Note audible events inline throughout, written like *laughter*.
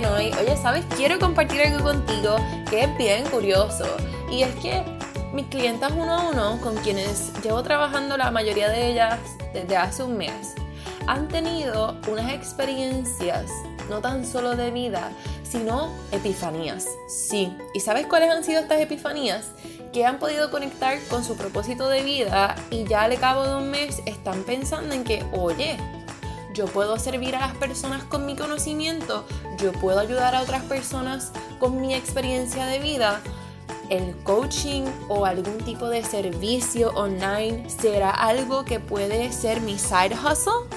hoy. Oye, ¿sabes? Quiero compartir algo contigo que es bien curioso. Y es que mis clientas uno a uno, con quienes llevo trabajando la mayoría de ellas desde hace un mes, han tenido unas experiencias no tan solo de vida, sino epifanías. Sí, ¿y sabes cuáles han sido estas epifanías? Que han podido conectar con su propósito de vida y ya al cabo de un mes están pensando en que, oye, yo puedo servir a las personas con mi conocimiento, yo puedo ayudar a otras personas con mi experiencia de vida. El coaching o algún tipo de servicio online será algo que puede ser mi side hustle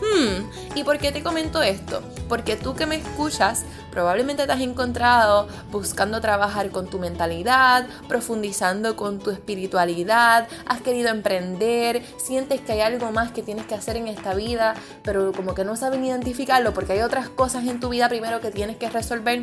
Hmm, ¿y por qué te comento esto? Porque tú que me escuchas probablemente te has encontrado buscando trabajar con tu mentalidad, profundizando con tu espiritualidad, has querido emprender, sientes que hay algo más que tienes que hacer en esta vida, pero como que no sabes identificarlo porque hay otras cosas en tu vida primero que tienes que resolver.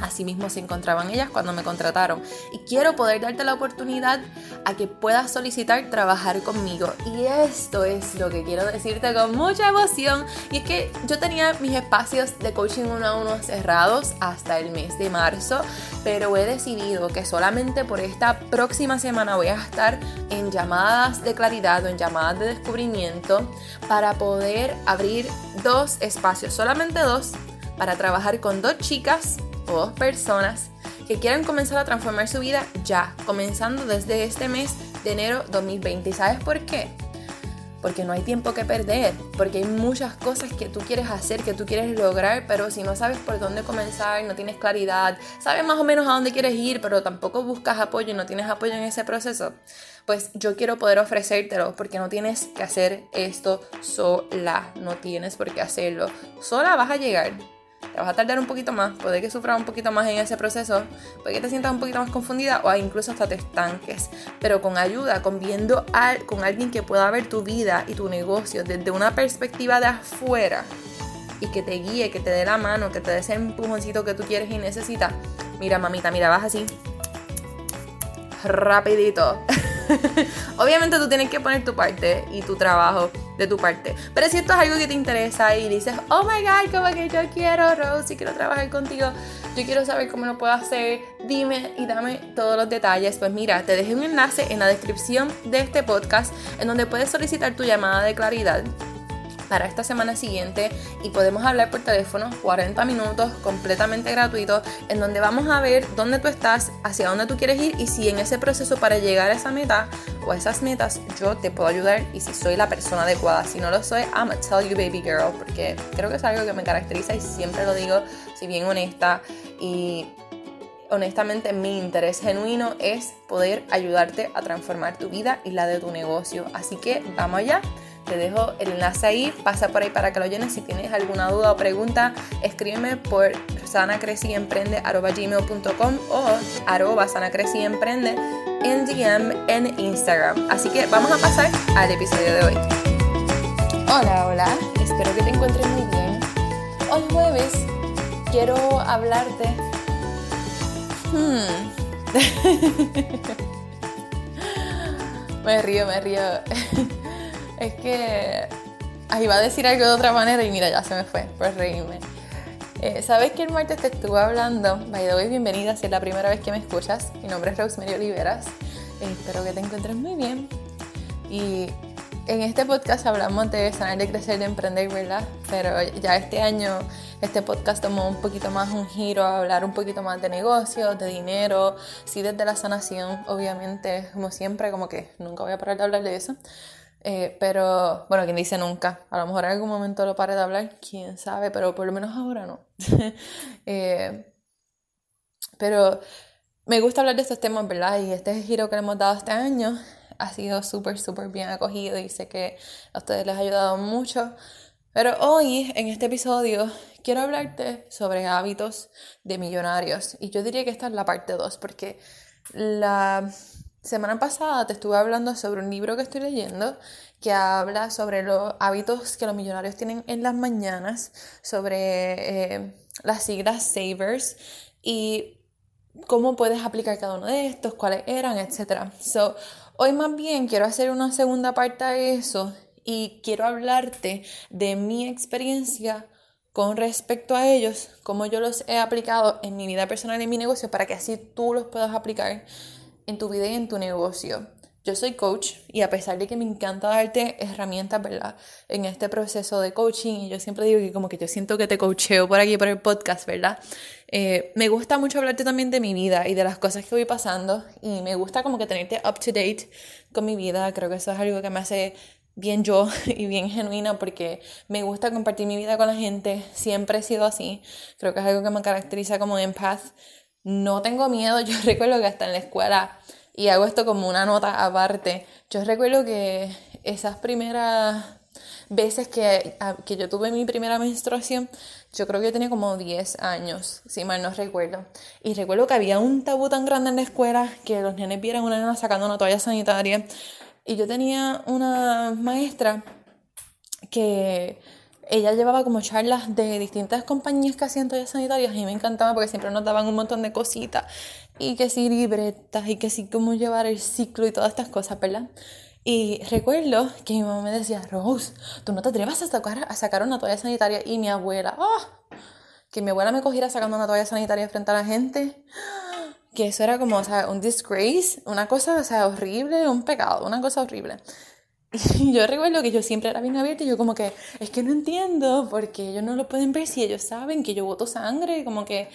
Asimismo se encontraban ellas cuando me contrataron. Y quiero poder darte la oportunidad a que puedas solicitar trabajar conmigo. Y esto es lo que quiero decirte con mucha emoción. Y es que yo tenía mis espacios de coaching uno a uno cerrados hasta el mes de marzo. Pero he decidido que solamente por esta próxima semana voy a estar en llamadas de claridad o en llamadas de descubrimiento para poder abrir dos espacios, solamente dos, para trabajar con dos chicas o dos personas que quieran comenzar a transformar su vida ya, comenzando desde este mes de enero 2020. ¿Y sabes por qué? Porque no hay tiempo que perder, porque hay muchas cosas que tú quieres hacer, que tú quieres lograr, pero si no sabes por dónde comenzar, no tienes claridad, sabes más o menos a dónde quieres ir, pero tampoco buscas apoyo y no tienes apoyo en ese proceso, pues yo quiero poder ofrecértelo, porque no tienes que hacer esto sola, no tienes por qué hacerlo. Sola vas a llegar, te vas a tardar un poquito más, puede que sufras un poquito más en ese proceso, puede que te sientas un poquito más confundida o incluso hasta te estanques, pero con ayuda, con viendo con alguien que pueda ver tu vida y tu negocio desde una perspectiva de afuera y que te guíe, que te dé la mano, que te dé ese empujoncito que tú quieres y necesitas. Mira, mamita, mira, vas así. Rapidito. *laughs* Obviamente tú tienes que poner tu parte y tu trabajo de tu parte. Pero si esto es algo que te interesa y dices, oh my god, como que yo quiero, Rose, y quiero trabajar contigo, yo quiero saber cómo lo puedo hacer, dime y dame todos los detalles. Pues mira, te dejé un enlace en la descripción de este podcast en donde puedes solicitar tu llamada de claridad esta semana siguiente y podemos hablar por teléfono 40 minutos completamente gratuito en donde vamos a ver dónde tú estás, hacia dónde tú quieres ir y si en ese proceso para llegar a esa meta o a esas metas yo te puedo ayudar y si soy la persona adecuada. Si no lo soy, I'm gonna tell you baby girl porque creo que es algo que me caracteriza y siempre lo digo, si bien honesta y honestamente mi interés genuino es poder ayudarte a transformar tu vida y la de tu negocio. Así que vamos allá. Te dejo el enlace ahí, pasa por ahí para que lo llenes. Si tienes alguna duda o pregunta, escríbeme por sanacreciemprende.com o arroba sanacreciemprende en DM en Instagram. Así que vamos a pasar al episodio de hoy. Hola, hola, espero que te encuentres muy bien. Hoy jueves quiero hablarte... Hmm. *laughs* me río, me río. *laughs* Es que ahí iba a decir algo de otra manera y mira, ya se me fue por reírme. Eh, Sabes que el martes te estuve hablando. By the way, bienvenida si es la primera vez que me escuchas. Mi nombre es Rosemary Oliveras. Eh, espero que te encuentres muy bien. Y en este podcast hablamos de sanar, de crecer, de emprender, ¿verdad? Pero ya este año este podcast tomó un poquito más un giro a hablar un poquito más de negocios, de dinero, sí desde la sanación, obviamente, como siempre, como que nunca voy a parar de hablar de eso. Eh, pero, bueno, quien dice nunca. A lo mejor en algún momento lo pare de hablar, quién sabe, pero por lo menos ahora no. *laughs* Eh, pero me gusta hablar de estos temas, ¿verdad? Y este giro que le hemos dado este año ha sido súper, súper bien acogido y sé que a ustedes les ha ayudado mucho. Pero hoy, en este episodio, quiero hablarte sobre hábitos de millonarios. Y yo diría que esta es la parte 2, porque la semana pasada te estuve hablando sobre un libro que estoy leyendo que habla sobre los hábitos que los millonarios tienen en las mañanas, sobre eh, las siglas Savers y cómo puedes aplicar cada uno de estos, cuáles eran, etc. So, hoy más bien quiero hacer una segunda parte de eso y quiero hablarte de mi experiencia con respecto a ellos, cómo yo los he aplicado en mi vida personal y en mi negocio para que así tú los puedas aplicar en tu vida y en tu negocio. Yo soy coach y a pesar de que me encanta darte herramientas, ¿verdad? En este proceso de coaching, y yo siempre digo que como que yo siento que te coacheo por aquí, por el podcast, ¿verdad? Eh, me gusta mucho hablarte también de mi vida y de las cosas que voy pasando y me gusta como que tenerte up to date con mi vida. Creo que eso es algo que me hace bien yo *laughs* y bien genuina porque me gusta compartir mi vida con la gente, siempre he sido así, creo que es algo que me caracteriza como empath. No tengo miedo, *laughs* yo recuerdo que hasta en la escuela, y hago esto como una nota aparte, yo recuerdo que esas primeras veces que, que yo tuve mi primera menstruación, yo creo que yo tenía como 10 años, si mal no recuerdo. Y recuerdo que había un tabú tan grande en la escuela que los nenes vieran una nena sacando una toalla sanitaria y yo tenía una maestra que ella llevaba como charlas de distintas compañías que hacían toallas sanitarias y me encantaba porque siempre nos daban un montón de cositas y que si libretas y que si cómo llevar el ciclo y todas estas cosas, ¿verdad? Y recuerdo que mi mamá me decía, Rose, tú no te atrevas a sacar, a sacar una toalla sanitaria y mi abuela, ¡oh! que mi abuela me cogiera sacando una toalla sanitaria frente a la gente que eso era como, o sea, un disgrace, una cosa, o sea, horrible, un pecado, una cosa horrible. *laughs* Yo recuerdo que yo siempre era bien abierta y yo como que, es que no entiendo porque ellos no lo pueden ver si ellos saben que yo voto sangre, como que,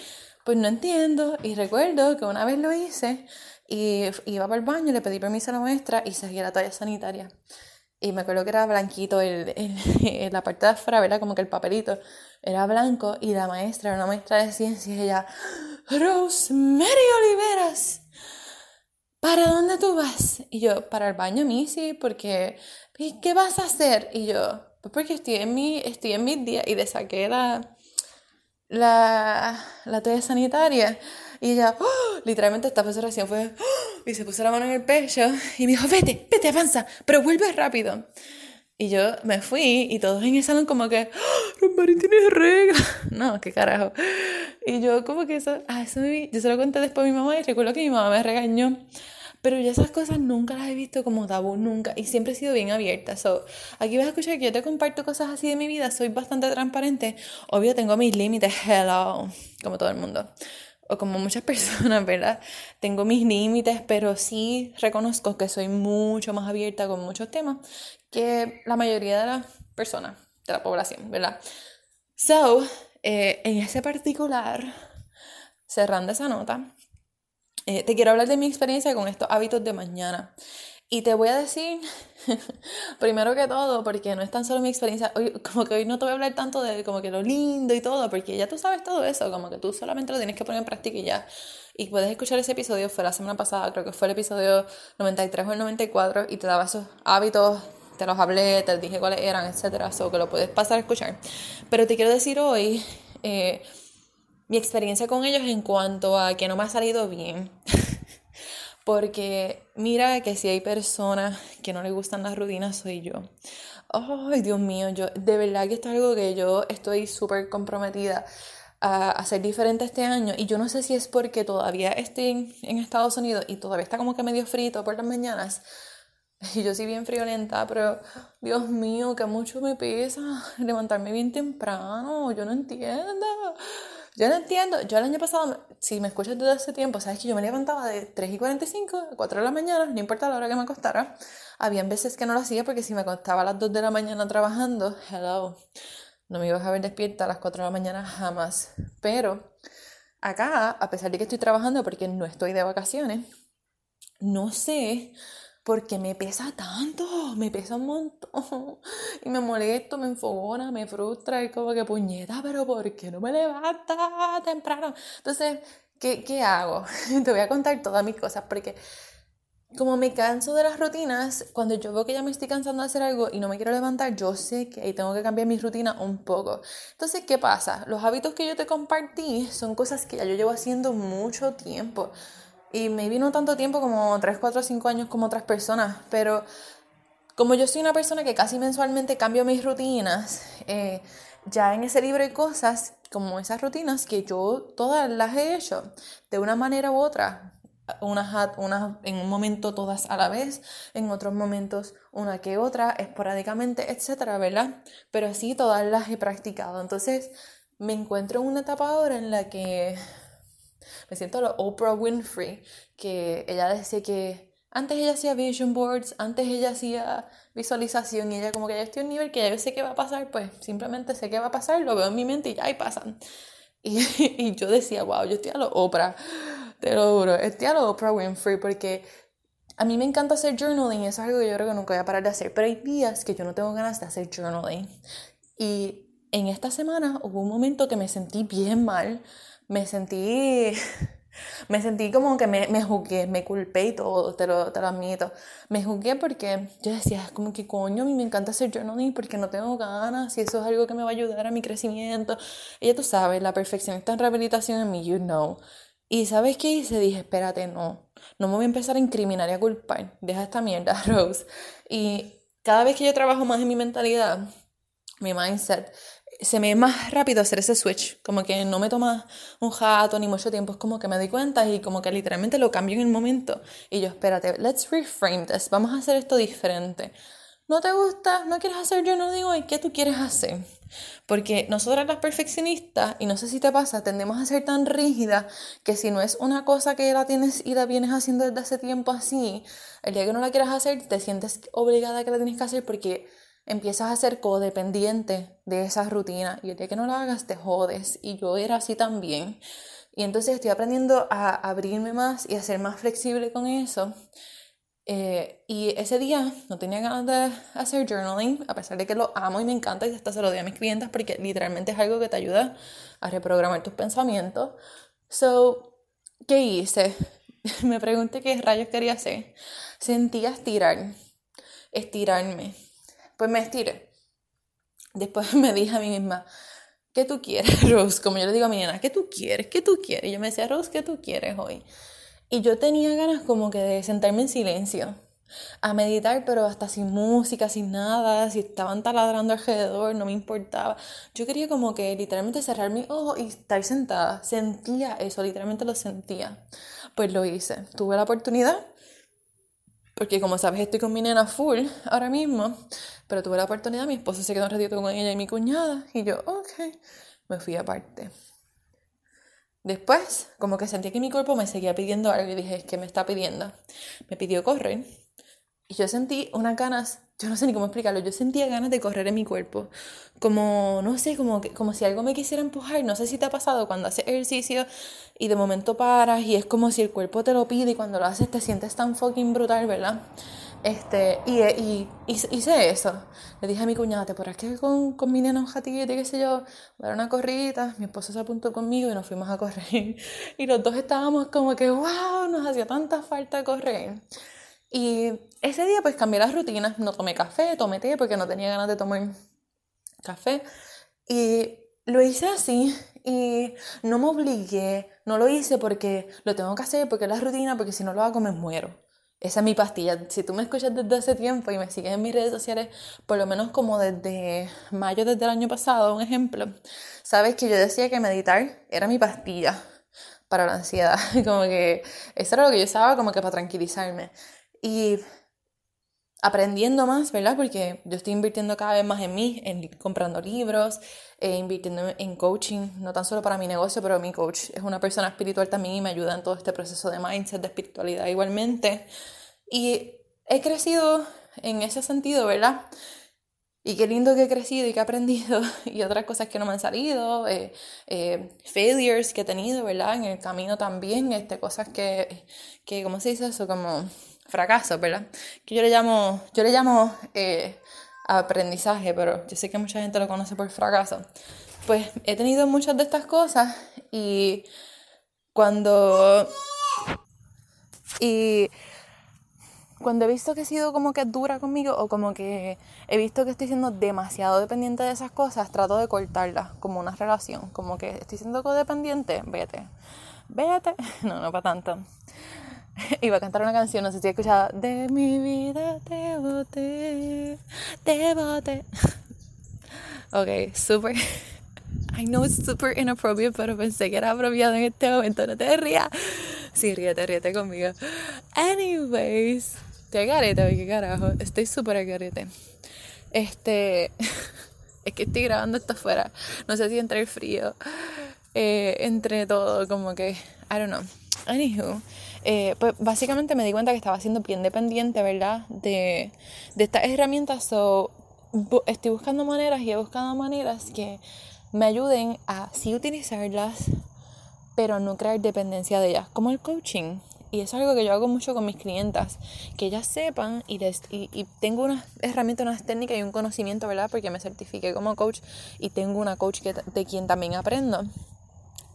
pues no entiendo. Y recuerdo que una vez lo hice y iba para el baño, le pedí permiso a la maestra y seguía la toalla sanitaria. Y me acuerdo que era blanquito, el, el, *laughs* la parte de afuera, ¿verdad? Como que el papelito era blanco y la maestra, una maestra de ciencias, ella, Rosemary Oliveras, ¿para dónde tú vas? Y yo, para el baño, Missy, porque, ¿y qué vas a hacer? Y yo, pues porque estoy en mi, estoy en mis días y le saqué la, la, la toalla sanitaria. Y ella, ¡oh! literalmente esta recién fue, ¡oh! y se puso la mano en el pecho y me dijo, vete, vete, avanza, pero vuelve rápido. Y yo me fui y todos en el salón como que, ¡Oh, Rosemary tienes regla. *laughs* No, qué carajo. Y yo como que eso, ah, eso me, yo se lo conté después a mi mamá y recuerdo que mi mamá me regañó. Pero yo esas cosas nunca las he visto como tabú, nunca. Y siempre he sido bien abierta. So, aquí vas a escuchar que yo te comparto cosas así de mi vida. Soy bastante transparente. Obvio, tengo mis límites. Hello. Como todo el mundo o como muchas *laughs* personas, ¿verdad? Tengo mis límites, pero sí reconozco que soy mucho más abierta con muchos temas que la mayoría de las personas de la población, ¿verdad? So, eh, en ese particular, cerrando esa nota, eh, te quiero hablar de mi experiencia con estos hábitos de mañana. Y te voy a decir, *laughs* primero que todo, porque no es tan solo mi experiencia, hoy, como que hoy no te voy a hablar tanto de como que lo lindo y todo, porque ya tú sabes todo eso, como que tú solamente lo tienes que poner en práctica y ya. Y puedes escuchar ese episodio, fue la semana pasada, creo que fue el episodio 93 o el 94, y te daba esos hábitos, te los hablé, te dije cuáles eran, etcétera, so que lo puedes pasar a escuchar. Pero te quiero decir hoy eh, mi experiencia con ellos en cuanto a que no me ha salido bien. *laughs* Porque mira que si hay personas que no les gustan las rutinas, soy yo. Ay, Dios mío, yo de verdad que esto es algo que yo estoy súper comprometida a hacer diferente este año. Y yo no sé si es porque todavía estoy en Estados Unidos y todavía está como que medio frito por las mañanas. *laughs* Y yo soy bien friolenta, pero Dios mío, que mucho me pesa levantarme bien temprano. Yo no entiendo. Yo no entiendo. Yo el año pasado, si me escuchas desde hace tiempo, sabes que yo me levantaba de 3 y 45 a 4 de la mañana, no importa la hora que me acostara. Habían veces que no lo hacía porque si me acostaba a las 2 de la mañana trabajando, hello, no me ibas a ver despierta a las 4 de la mañana jamás. Pero acá, a pesar de que estoy trabajando porque no estoy de vacaciones, no sé porque me pesa tanto, me pesa un montón. *laughs* Y me molesto, me enfogona, me frustra y como que puñeta, pero ¿por qué no me levanta temprano? Entonces, ¿qué, ¿qué hago? *laughs* Te voy a contar todas mis cosas porque como me canso de las rutinas, cuando yo veo que ya me estoy cansando de hacer algo y no me quiero levantar, yo sé que ahí tengo que cambiar mi rutina un poco. Entonces, ¿qué pasa? Los hábitos que yo te compartí son cosas que ya yo llevo haciendo mucho tiempo. Y me vino tanto tiempo como 3, 4, 5 años como otras personas, pero como yo soy una persona que casi mensualmente cambio mis rutinas, eh, ya en ese libro hay cosas como esas rutinas que yo todas las he hecho de una manera u otra unas, unas en un momento todas a la vez, en otros momentos una que otra, esporádicamente, etcétera, ¿verdad? Pero así todas las he practicado. Entonces, me encuentro en una etapa ahora en la que me siento lo Oprah Winfrey, que ella decía que antes ella hacía vision boards, antes ella hacía visualización y ella como que ya estoy en un nivel que ya sé qué va a pasar, pues simplemente sé qué va a pasar, lo veo en mi mente y ya y pasan. Y, *laughs* y yo decía, wow, yo estoy a lo Oprah, te lo juro, estoy a lo Oprah Winfrey porque a mí me encanta hacer journaling eso es algo que yo creo que nunca voy a parar de hacer, pero hay días que yo no tengo ganas de hacer journaling. Y en esta semana hubo un momento que me sentí bien mal, me sentí *laughs* me sentí como que me, me juzgué, me culpé y todo, te lo, te lo admito. Me juzgué porque yo decía, es como que coño, a mí me encanta hacer journaling porque no tengo ganas y eso es algo que me va a ayudar a mi crecimiento. Y ya tú sabes, la perfección está en rehabilitación en mí, you know. Y ¿sabes qué hice? Dije, espérate, no, no me voy a empezar a incriminar y a culpar. Deja esta mierda, *laughs* Rose. Y cada vez que yo trabajo más en mi mentalidad, mi mindset, se me es más rápido hacer ese switch, como que no me toma un jato ni mucho tiempo, es como que me doy cuenta y como que literalmente lo cambio en el momento. Y yo, espérate, let's reframe this, vamos a hacer esto diferente. ¿No te gusta? ¿No quieres hacer? Yo no digo, ¿y qué tú quieres hacer? Porque nosotras las perfeccionistas, y no sé si te pasa, tendemos a ser tan rígidas que si no es una cosa que la tienes y la vienes haciendo desde hace tiempo así, el día que no la quieras hacer, te sientes obligada a que la tienes que hacer porque empiezas a ser codependiente de esa rutina y el día que no la hagas te jodes y yo era así también. Y entonces estoy aprendiendo a abrirme más y a ser más flexible con eso. Eh, y ese día no tenía ganas de hacer journaling, a pesar de que lo amo y me encanta y hasta se lo doy a mis clientes porque literalmente es algo que te ayuda a reprogramar tus pensamientos. So, ¿qué hice? *laughs* me pregunté qué rayos quería hacer. Sentía estirar, estirarme pues me estiré. Después *laughs* me dije a mí misma, ¿qué tú quieres, *laughs* Rose? Como yo le digo a mi nena, ¿qué tú quieres? ¿Qué tú quieres? Y yo me decía, Rose, ¿qué tú quieres hoy? Y yo tenía ganas como que de sentarme en silencio, a meditar, pero hasta sin música, sin nada, si estaban taladrando alrededor, no me importaba. Yo quería como que literalmente cerrar mi ojo y estar sentada. Sentía eso, literalmente lo sentía. Pues lo hice. Tuve la oportunidad porque como sabes estoy con mi nena full ahora mismo, pero tuve la oportunidad, mi esposo se quedó un ratito con ella y mi cuñada, y yo, ok, me fui aparte. Después, como que sentí que mi cuerpo me seguía pidiendo algo y dije, ¿qué me está pidiendo? Me pidió correr y yo sentí unas ganas, yo no sé ni cómo explicarlo, yo sentía ganas de correr en mi cuerpo. Como, no sé, como, como si algo me quisiera empujar. No sé si te ha pasado cuando haces ejercicio y de momento paras y es como si el cuerpo te lo pide y cuando lo haces te sientes tan fucking brutal, ¿verdad? Este, y, y, hice eso. Le dije a mi cuñada, ¿te podrás que con, con mi nena un jatillete, qué sé yo? Dar una corrida. Mi esposo se apuntó conmigo y nos fuimos a correr. *laughs* Y los dos estábamos como que, wow, nos hacía tanta falta correr. Y ese día pues cambié las rutinas, no tomé café, tomé té porque no tenía ganas de tomar café. Y lo hice así y no me obligué, no lo hice porque lo tengo que hacer, porque es la rutina, porque si no lo hago me muero. Esa es mi pastilla. Si tú me escuchas desde hace tiempo y me sigues en mis redes sociales, por lo menos como desde mayo desde el año pasado, un ejemplo, sabes que yo decía que meditar era mi pastilla para la ansiedad. *laughs* Como que eso era lo que yo usaba como que para tranquilizarme. Y aprendiendo más, ¿verdad? Porque yo estoy invirtiendo cada vez más en mí, en comprando libros, e invirtiendo en coaching, no tan solo para mi negocio, pero mi coach es una persona espiritual también y me ayuda en todo este proceso de mindset, de espiritualidad igualmente. Y he crecido en ese sentido, ¿verdad? Y qué lindo que he crecido y que he aprendido *laughs* y otras cosas que no me han salido, eh, eh, failures que he tenido, ¿verdad? En el camino también, este, cosas que, que, ¿cómo se dice eso? Como fracaso, ¿verdad? Que yo le llamo, yo le llamo eh, aprendizaje, pero yo sé que mucha gente lo conoce por fracaso. Pues he tenido muchas de estas cosas y cuando... Y cuando he visto que he sido como que dura conmigo o como que he visto que estoy siendo demasiado dependiente de esas cosas, trato de cortarlas como una relación. Como que estoy siendo codependiente, vete. Vete. *laughs* No, no para tanto. *laughs* iba a cantar una canción, no sé si he escuchado. De mi vida te boté, te boté. *laughs* ok, super. *laughs* I know it's super inappropriate, pero pensé que era apropiado en este momento, no te rías. Sí, ríete, ríete conmigo. Anyways, qué garete, qué carajo. Estoy súper garete. Este. es que estoy grabando esto afuera. No sé si entre el frío. Eh, entre todo, como que. I don't know. Anywho. Eh, pues básicamente me di cuenta que estaba siendo bien dependiente, ¿verdad? De, estas herramientas. So, estoy buscando maneras y he buscado maneras que me ayuden a sí utilizarlas, pero no crear dependencia de ellas, como el coaching. Y eso es algo que yo hago mucho con mis clientas, que ellas sepan y, y, tengo unas herramientas, unas técnicas y un conocimiento, ¿verdad? Porque me certifiqué como coach y tengo una coach que, de quien también aprendo.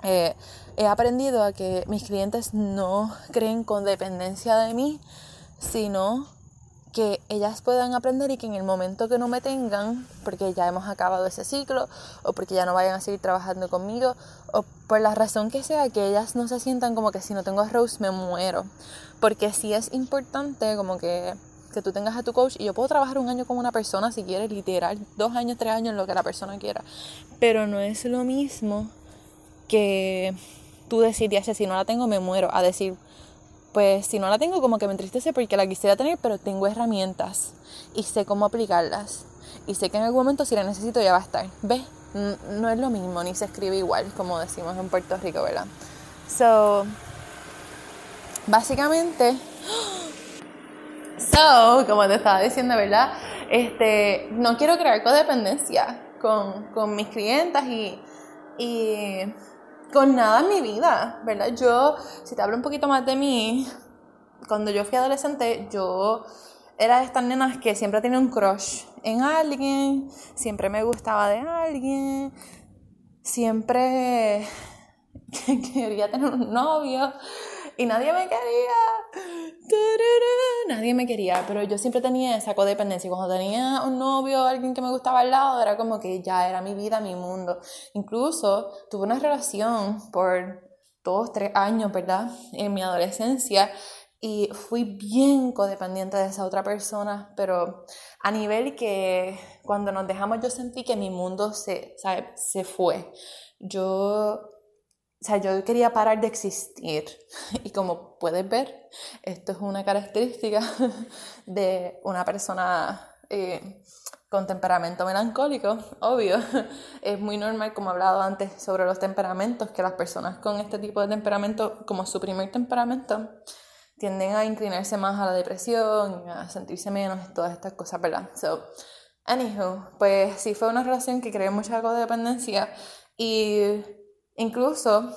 Eh, he aprendido a que mis clientes no creen con dependencia de mí, sino que ellas puedan aprender y que en el momento que no me tengan, porque ya hemos acabado ese ciclo, o porque ya no vayan a seguir trabajando conmigo, o por la razón que sea, que ellas no se sientan como que si no tengo a Rose me muero. Porque sí es importante como que, que tú tengas a tu coach, y yo puedo trabajar un año con una persona si quieres, literal, dos años, tres años, lo que la persona quiera. Pero no es lo mismo que tú decir, si no la tengo me muero, a decir, pues si no la tengo como que me entristece porque la quisiera tener, pero tengo herramientas y sé cómo aplicarlas. Y sé que en algún momento si la necesito ya va a estar. ¿Ves? No es lo mismo, ni se escribe igual, como decimos en Puerto Rico, ¿verdad? So, básicamente, so, como te estaba diciendo, ¿verdad? Este, no quiero crear codependencia con, con mis clientas y, y con nada en mi vida, ¿verdad? Yo, si te hablo un poquito más de mí, cuando yo fui adolescente, yo era de estas nenas que siempre tenía un crush en alguien, siempre me gustaba de alguien, siempre *laughs* quería tener un novio y nadie me quería. Nadie me quería, pero yo siempre tenía esa codependencia. Cuando tenía un novio, alguien que me gustaba al lado, era como que ya era mi vida, mi mundo. Incluso tuve una relación por dos, tres años, ¿verdad? En mi adolescencia. Y fui bien codependiente de esa otra persona, pero a nivel que cuando nos dejamos yo sentí que mi mundo se, se fue. Yo o sea, yo quería parar de existir. *laughs* Y como puedes ver, esto es una característica *laughs* de una persona eh, con temperamento melancólico, *laughs* obvio. Es muy normal, como he hablado antes sobre los temperamentos, que las personas con este tipo de temperamento, como su primer temperamento, tienden a inclinarse más a la depresión, a sentirse menos, todas estas cosas, ¿verdad? So, anywho, pues sí fue una relación que creó mucha codependencia y Incluso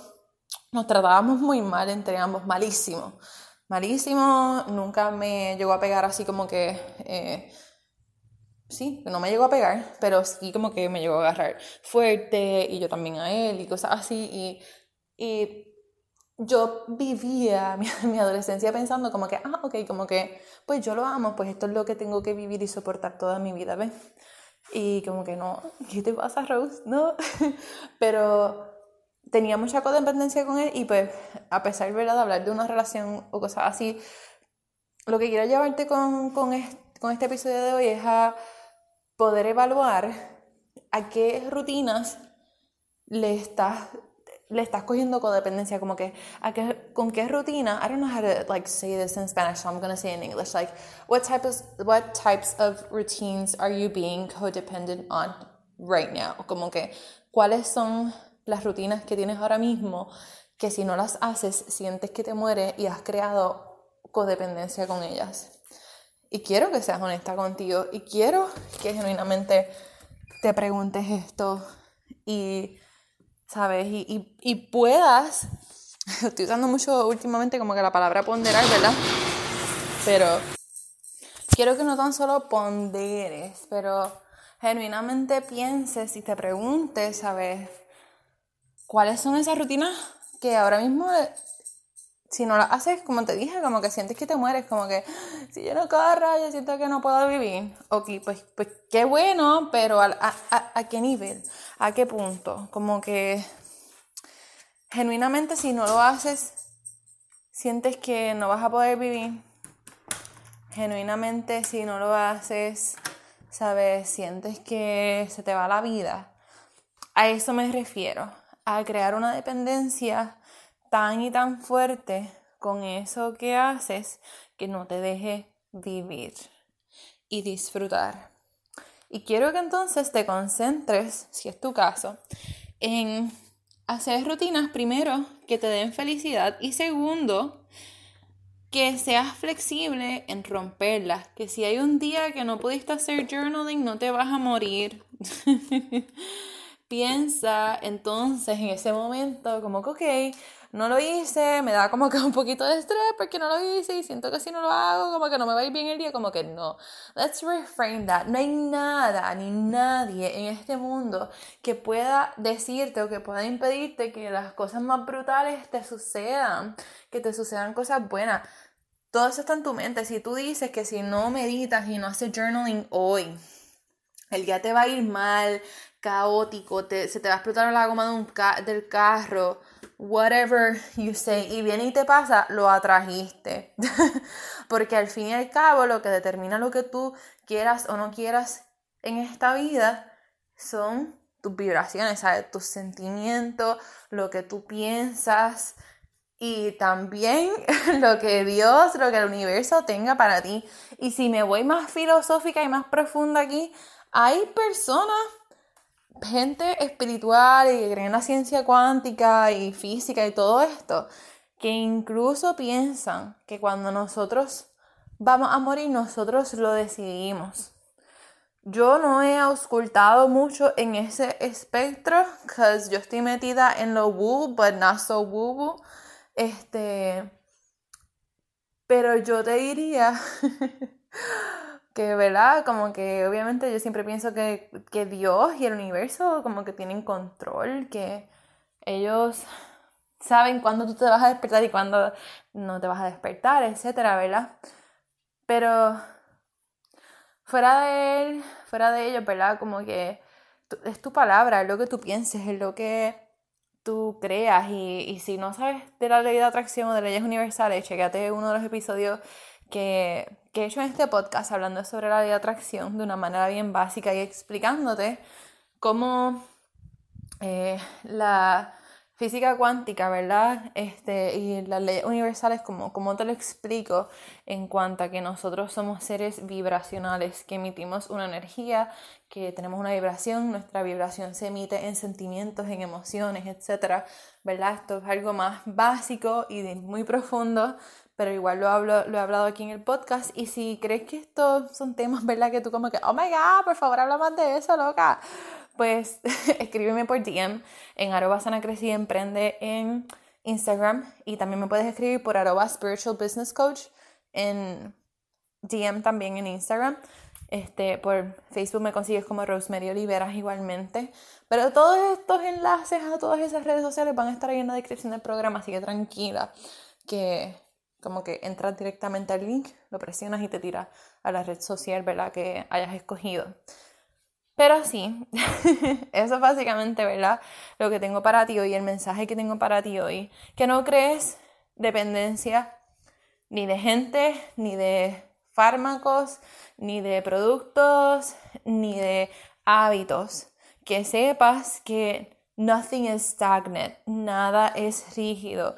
nos tratábamos muy mal entre ambos, malísimo. Malísimo, nunca me llegó a pegar así como que... Eh, sí, no me llegó a pegar, pero sí como que me llegó a agarrar fuerte y yo también a él y cosas así. Y, y yo vivía *laughs* mi, mi, adolescencia pensando como que, ah, ok, como que, pues yo lo amo, pues esto es lo que tengo que vivir y soportar toda mi vida, ¿ves? Y como que no, ¿qué te pasa, Rose? No, *laughs* pero tenía mucha codependencia con él y pues a pesar de hablar de una relación o cosas así, lo que quiero llevarte con, con, este, episodio de hoy es a poder evaluar a qué rutinas le estás le estás cogiendo codependencia como que a qué, con qué rutina I don't know how to like say this in Spanish so I'm to say in English like what types what types of routines are you being codependent on right now como que cuáles son las rutinas que tienes ahora mismo, que si no las haces sientes que te mueres y has creado codependencia con ellas. Y quiero que seas honesta contigo y quiero que genuinamente te preguntes esto y, ¿sabes? Y, y, puedas, *laughs* estoy usando mucho últimamente como que la palabra ponderar, ¿verdad? Pero quiero que no tan solo ponderes, pero genuinamente pienses y te preguntes, ¿sabes? ¿Cuáles son esas rutinas que ahora mismo, eh, si no las haces, como te dije, como que sientes que te mueres, como que si yo no corro, yo siento que no puedo vivir? Ok, pues, pues qué bueno, pero a, qué nivel? ¿A qué punto? Como que genuinamente si no lo haces, sientes que no vas a poder vivir. Genuinamente si no lo haces, sabes, sientes que se te va la vida. A eso me refiero a crear una dependencia tan y tan fuerte con eso que haces que no te deje vivir y disfrutar. Y quiero que entonces te concentres, si es tu caso, en hacer rutinas primero que te den felicidad y segundo, que seas flexible en romperlas, que si hay un día que no pudiste hacer journaling, no te vas a morir. *laughs* Piensa entonces en ese momento como que, ok, no lo hice, me da como que un poquito de estrés porque no lo hice y siento que si no lo hago, como que no me va a ir bien el día, como que no. Let's reframe that. No hay nada ni nadie en este mundo que pueda decirte o que pueda impedirte que las cosas más brutales te sucedan, que te sucedan cosas buenas. Todo eso está en tu mente. Si tú dices que si no meditas y no haces journaling hoy, el día te va a ir mal, caótico, se te va a explotar la goma del carro, whatever you say, y viene y te pasa, lo atrajiste. *laughs* Porque al fin y al cabo lo que determina lo que tú quieras o no quieras en esta vida son tus vibraciones, tus sentimientos, lo que tú piensas y también *laughs* lo que Dios, lo que el universo tenga para ti. Y si me voy más filosófica y más profunda aquí, hay personas gente espiritual y que creen en la ciencia cuántica y física y todo esto, que incluso piensan que cuando nosotros vamos a morir, nosotros lo decidimos. Yo no he auscultado mucho en ese espectro, porque yo estoy metida en lo woo, but not so woo. Este, pero yo te diría *laughs* que, ¿verdad? Como que obviamente yo siempre pienso que, que Dios y el universo como que tienen control, que ellos saben cuándo tú te vas a despertar y cuándo no te vas a despertar, etcétera, ¿verdad? Pero fuera de él, fuera de ellos, ¿verdad? Como que es tu palabra, es lo que tú pienses, es lo que tú creas y, y si no sabes de la ley de atracción o de leyes universales, chequeate uno de los episodios que, que he hecho en este podcast hablando sobre la ley de atracción de una manera bien básica y explicándote cómo eh, la física cuántica, ¿verdad? Este, y las leyes universales, como, como te lo explico, en cuanto a que nosotros somos seres vibracionales, que emitimos una energía, que tenemos una vibración, nuestra vibración se emite en sentimientos, en emociones, etc. ¿Verdad? Esto es algo más básico y muy profundo, pero igual lo, hablo, lo he hablado aquí en el podcast. Y si crees que estos son temas, *laughs* ¿verdad? Que tú como que, oh my god, por favor, habla más de eso, loca. Pues *laughs* escríbeme por DM en arroba sana emprende en Instagram. Y también me puedes escribir por arroba spiritual business coach en DM también en Instagram. Este, por Facebook me consigues como Rosemary Oliveras igualmente. Pero todos estos enlaces a todas esas redes sociales van a estar ahí en la descripción del programa, así que tranquila, que como que entras directamente al link, lo presionas y te tira a la red social, ¿verdad? Que hayas escogido. Pero sí, *laughs* eso es básicamente, ¿verdad? Lo que tengo para ti hoy, el mensaje que tengo para ti hoy. Que no crees dependencia ni de gente, ni de fármacos, ni de productos, ni de hábitos. Que sepas que nothing is stagnant, nada es rígido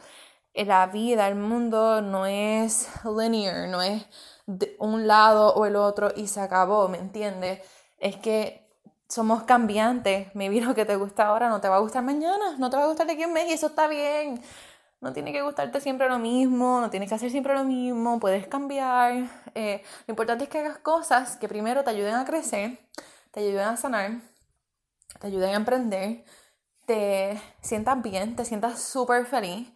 la vida, el mundo no es linear, no es de un lado o el otro y se acabó, ¿me entiendes? Es que somos cambiantes. Me lo que te gusta ahora no te va a gustar mañana, no te va a gustar de aquí un mes y eso está bien. No tiene que gustarte siempre lo mismo, no tienes que hacer siempre lo mismo, puedes cambiar. Eh, lo importante es que hagas cosas que primero te ayuden a crecer, te ayuden a sanar, te ayuden a emprender, te sientas bien, te sientas súper feliz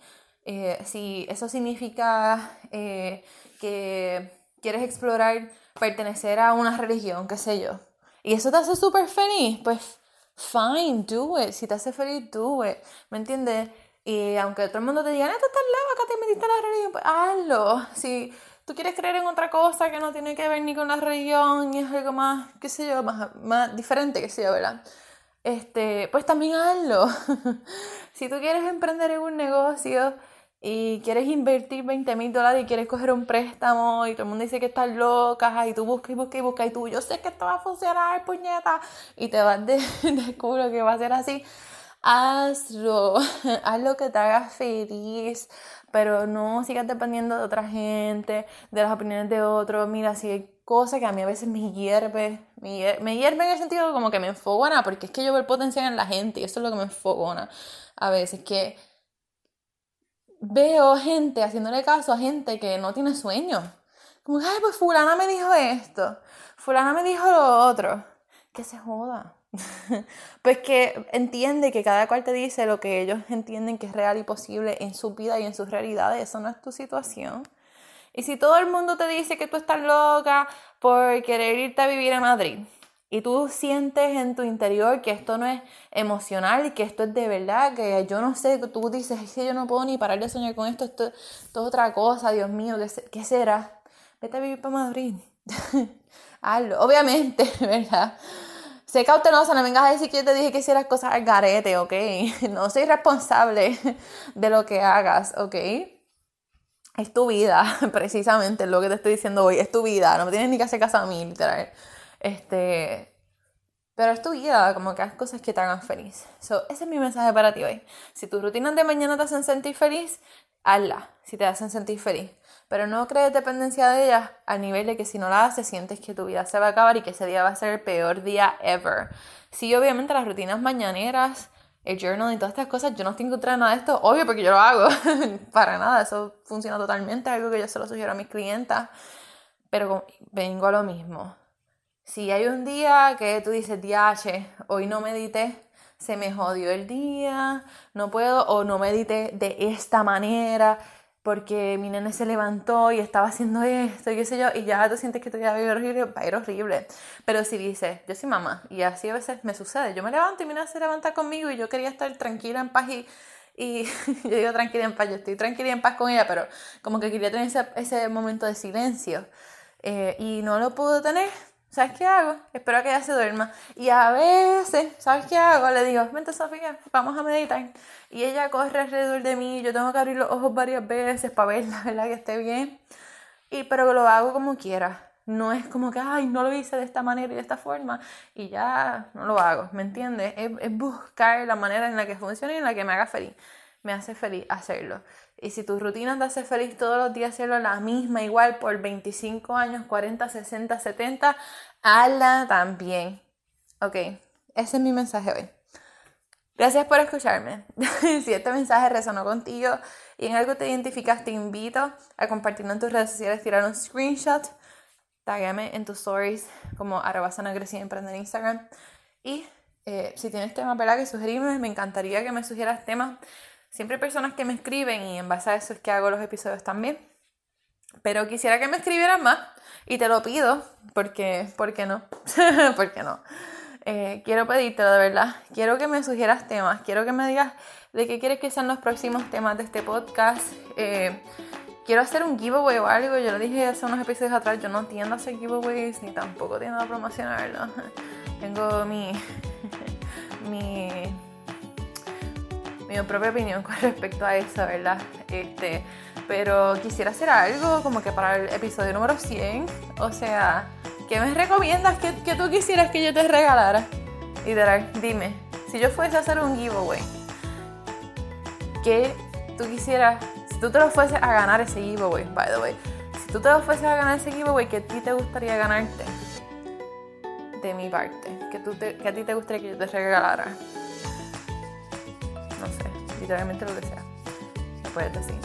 eh, si eso significa eh, que quieres explorar pertenecer a una religión, qué sé yo, y eso te hace súper feliz, pues fine, do it. Si te hace feliz, do it. ¿Me entiendes? Y aunque todo el mundo te diga, esto estás loca, te metiste en la religión, pues hazlo. Si tú quieres creer en otra cosa que no tiene que ver ni con la religión y es algo más, qué sé yo, más, más diferente, qué sé yo, ¿verdad? Este, pues también hazlo. *laughs* si tú quieres emprender en un negocio, y quieres invertir 20 mil dólares y quieres coger un préstamo y todo el mundo dice que estás loca y tú buscas y buscas y buscas y tú, yo sé que esto va a funcionar, puñeta, y te vas de, *laughs* de culo que va a ser así, hazlo, *laughs* haz lo que te haga feliz, pero no sigas dependiendo de otra gente, de las opiniones de otros. Mira, si hay cosas que a mí a veces me hierve, me hierve, en el sentido como que me enfogona, porque es que yo veo el potencial en la gente y eso es lo que me enfogona a veces, que veo gente haciéndole caso a gente que no tiene sueño. Como, ay, pues fulana me dijo esto, fulana me dijo lo otro. Que se joda. *laughs* pues que entiende que cada cual te dice lo que ellos entienden que es real y posible en su vida y en sus realidades. Eso no es tu situación. Y si todo el mundo te dice que tú estás loca por querer irte a vivir a Madrid y tú sientes en tu interior que esto no es emocional y que esto es de verdad, que yo no sé, tú dices, es yo no puedo ni parar de soñar con esto, esto, es otra cosa, Dios mío, ¿qué, será? Vete a vivir para Madrid. *laughs* Hazlo, obviamente, *laughs* ¿verdad? Sé cautelosa, no vengas a decir que yo te dije que hicieras cosas al garete, ¿ok? *laughs* No soy responsable de lo que hagas, ¿ok? Es tu vida, precisamente lo que te estoy diciendo hoy, es tu vida, no me tienes ni que hacer caso a mí, literal. Este, pero es tu vida, como que haz cosas que te hagan feliz. So, ese es mi mensaje para ti hoy. Si tus rutinas de mañana te hacen sentir feliz, hazla, si te hacen sentir feliz. Pero no crees dependencia de ellas al nivel de que si no la haces sientes que tu vida se va a acabar y que ese día va a ser el peor día ever. Sí, obviamente las rutinas mañaneras, el journal y todas estas cosas, yo no estoy en nada de esto, obvio porque yo lo hago, *laughs* para nada, eso funciona totalmente, algo que yo se lo sugiero a mis clientas, pero vengo a lo mismo. Si hay un día que tú dices, diache, hoy no medité, se me jodió el día, no puedo, o no medité de esta manera, porque mi nene se levantó y estaba haciendo esto y qué sé yo, y ya tú sientes que tu día va a ir horrible, va a ir horrible. Pero si dices, yo soy mamá, y así a veces me sucede, yo me levanto y mi nene se levanta conmigo y yo quería estar tranquila, en paz y, y *laughs* yo digo tranquila en paz, yo estoy tranquila en paz con ella, pero como que quería tener ese, ese momento de silencio. Eh, y no lo pude tener, ¿sabes qué hago? Espero que ella se duerma. Y a veces, ¿sabes qué hago? Le digo, vente Sofía, vamos a meditar. Y ella corre alrededor de mí, yo tengo que abrir los ojos varias veces para ver la verdad que esté bien. Y, pero lo hago como quiera. No es como que, ay, no lo hice de esta manera y de esta forma y ya no lo hago, ¿me entiendes? Es, es buscar la manera en la que funcione y en la que me haga feliz. Me hace feliz hacerlo. Y si tu rutina te hace feliz todos los días hacerlo la misma, igual por 25 años, 40, 60, 70, hazla también. Ok, ese es mi mensaje hoy. Gracias por escucharme. *laughs* si este mensaje resonó contigo y en algo te identificas, te invito a compartirlo en tus redes sociales, tirar un screenshot, tagame en tus stories como arroba emprender en Instagram. Y eh, si tienes temas ¿verdad? que sugerirme, me encantaría que me sugieras temas Siempre hay personas que me escriben y en base a eso es que hago los episodios también. Pero quisiera que me escribieran más y te lo pido porque, ¿por no? *laughs* ¿Por qué no? Eh, quiero pedírtelo de verdad. Quiero que me sugieras temas. Quiero que me digas de qué quieres que sean los próximos temas de este podcast. Eh, quiero hacer un giveaway o algo. Yo lo dije hace unos episodios atrás. Yo no tiendo a hacer giveaways ni tampoco tiendo a promocionarlo. *laughs* Tengo mi. *laughs* mi mi propia opinión *laughs* con respecto a eso, ¿verdad? Este, pero quisiera hacer algo como que para el episodio número 100, o sea, ¿qué me recomiendas que, que tú quisieras que yo te regalara? Y dime, si yo fuese a hacer un giveaway, ¿qué tú quisieras, si tú te lo fueses a ganar ese giveaway, by the way, si tú te lo fueses a ganar ese giveaway, ¿qué a ti te gustaría ganarte? De mi parte, que, tú que a ti te gustaría que yo te regalara literalmente lo que sea. Lo puedes *laughs* decir.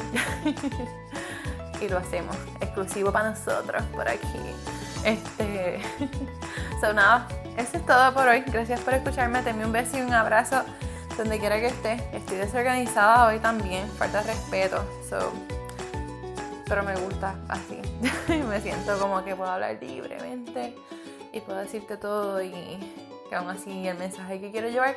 y lo hacemos, exclusivo para nosotros por aquí. Este, *laughs* so nada, eso es todo por hoy. Gracias por escucharme. Te envío un beso y un abrazo donde quiera que esté. Estoy desorganizada hoy también, falta respeto. So, pero me gusta así. *laughs* me siento como que puedo hablar libremente y puedo decirte todo y que aún así el mensaje que quiero llevar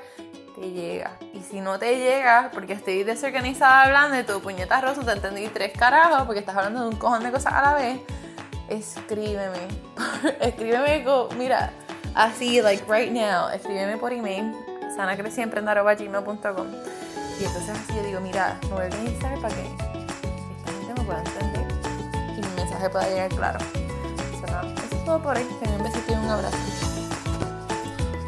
te llega. Y si no te llega, porque estoy desorganizada hablando de tu puñeta rosa, te entendí tres carajos, porque estás hablando de un cojón de cosas a la vez, escríbeme. *laughs* escríbeme, mira, así, like right now, escríbeme por email, sanacreciemprenda.gmail.com y entonces así yo digo, mira, me voy a organizar para que esta gente me pueda entender y mi mensaje pueda llegar claro. Eso, es todo por hoy. Te un besito y un abrazo.